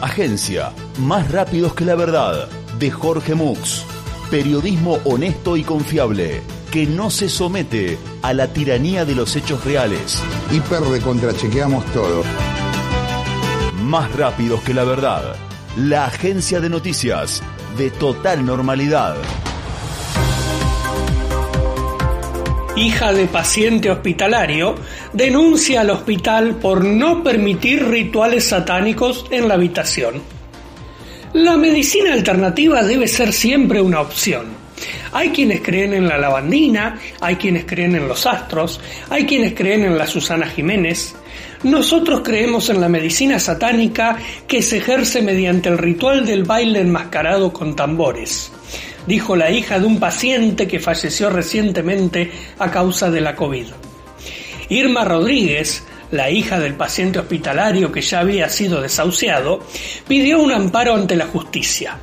Agencia, más rápidos que la verdad, de Jorge Mux. Periodismo honesto y confiable, que no se somete a la tiranía de los hechos reales. Hiper de contrachequeamos todo. Más rápidos que la verdad, la agencia de noticias de total normalidad. Hija de paciente hospitalario, denuncia al hospital por no permitir rituales satánicos en la habitación. La medicina alternativa debe ser siempre una opción. Hay quienes creen en la lavandina, hay quienes creen en los astros, hay quienes creen en la Susana Jiménez. Nosotros creemos en la medicina satánica que se ejerce mediante el ritual del baile enmascarado con tambores dijo la hija de un paciente que falleció recientemente a causa de la COVID. Irma Rodríguez, la hija del paciente hospitalario que ya había sido desahuciado, pidió un amparo ante la justicia.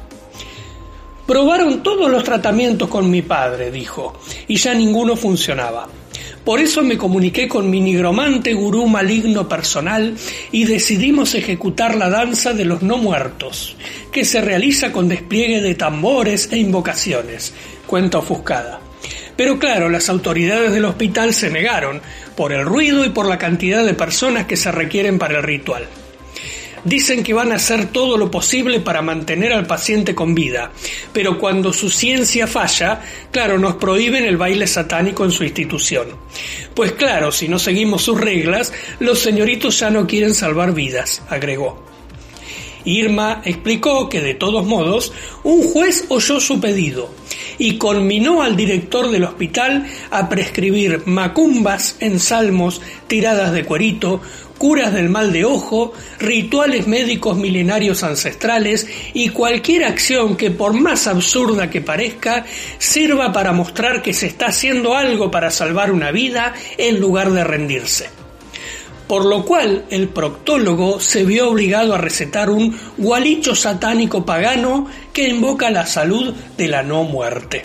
Probaron todos los tratamientos con mi padre, dijo, y ya ninguno funcionaba. Por eso me comuniqué con mi nigromante gurú maligno personal y decidimos ejecutar la danza de los no muertos, que se realiza con despliegue de tambores e invocaciones, cuenta ofuscada. Pero claro, las autoridades del hospital se negaron por el ruido y por la cantidad de personas que se requieren para el ritual. Dicen que van a hacer todo lo posible para mantener al paciente con vida, pero cuando su ciencia falla, claro, nos prohíben el baile satánico en su institución. Pues claro, si no seguimos sus reglas, los señoritos ya no quieren salvar vidas, agregó. Irma explicó que de todos modos un juez oyó su pedido y conminó al director del hospital a prescribir macumbas, ensalmos, tiradas de cuerito, curas del mal de ojo, rituales médicos milenarios ancestrales y cualquier acción que por más absurda que parezca sirva para mostrar que se está haciendo algo para salvar una vida en lugar de rendirse. Por lo cual el proctólogo se vio obligado a recetar un gualicho satánico pagano que invoca la salud de la no muerte.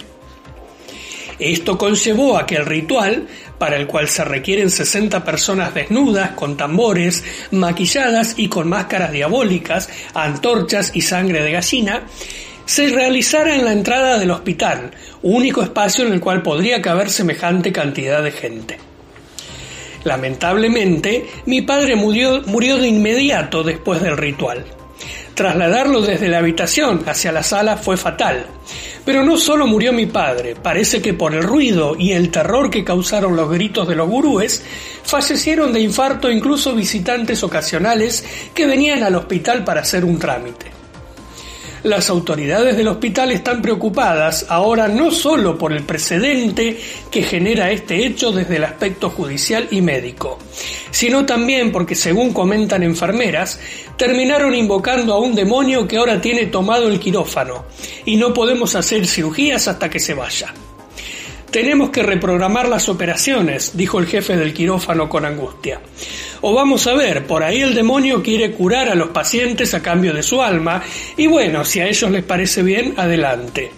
Esto conllevó a que el ritual para el cual se requieren 60 personas desnudas, con tambores, maquilladas y con máscaras diabólicas, antorchas y sangre de gallina, se realizara en la entrada del hospital, único espacio en el cual podría caber semejante cantidad de gente. Lamentablemente, mi padre murió, de inmediato después del ritual. Trasladarlo desde la habitación hacia la sala fue fatal. Pero no solo murió mi padre, parece que por el ruido y el terror que causaron los gritos de los gurúes, fallecieron de infarto incluso visitantes ocasionales que venían al hospital para hacer un trámite. Las autoridades del hospital están preocupadas ahora no solo por el precedente que genera este hecho desde el aspecto judicial y médico, sino también porque, según comentan enfermeras, terminaron invocando a un demonio que ahora tiene tomado el quirófano y no podemos hacer cirugías hasta que se vaya. Tenemos que reprogramar las operaciones, dijo el jefe del quirófano con angustia. O vamos a ver, por ahí el demonio quiere curar a los pacientes a cambio de su alma, y bueno, si a ellos les parece bien, adelante.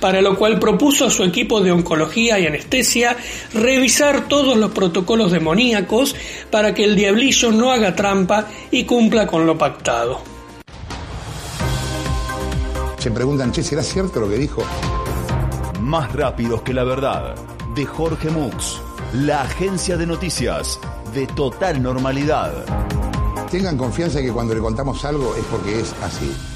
Para lo cual propuso a su equipo de oncología y anestesia revisar todos los protocolos demoníacos para que el diablillo no haga trampa y cumpla con lo pactado. Se preguntan, che, ¿será cierto lo que dijo? Más rápidos que la verdad, de Jorge Mux, la agencia de noticias de total normalidad. Tengan confianza que cuando le contamos algo es porque es así.